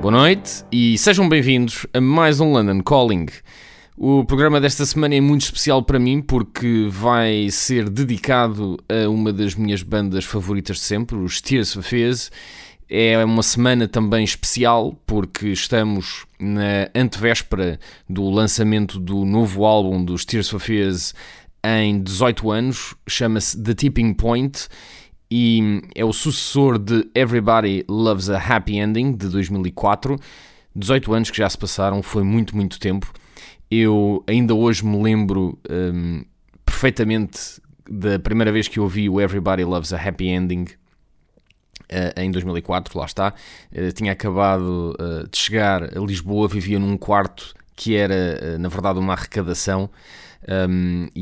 Boa noite e sejam bem-vindos a mais um London Calling. O programa desta semana é muito especial para mim porque vai ser dedicado a uma das minhas bandas favoritas de sempre, os Tears for Fears. É uma semana também especial porque estamos na antevéspera do lançamento do novo álbum dos Tears for Fears em 18 anos, chama-se The Tipping Point e é o sucessor de Everybody Loves a Happy Ending de 2004. 18 anos que já se passaram, foi muito, muito tempo. Eu ainda hoje me lembro hum, perfeitamente da primeira vez que ouvi o Everybody Loves a Happy Ending uh, em 2004, lá está. Uh, tinha acabado uh, de chegar a Lisboa, vivia num quarto que era, na verdade, uma arrecadação. Um, e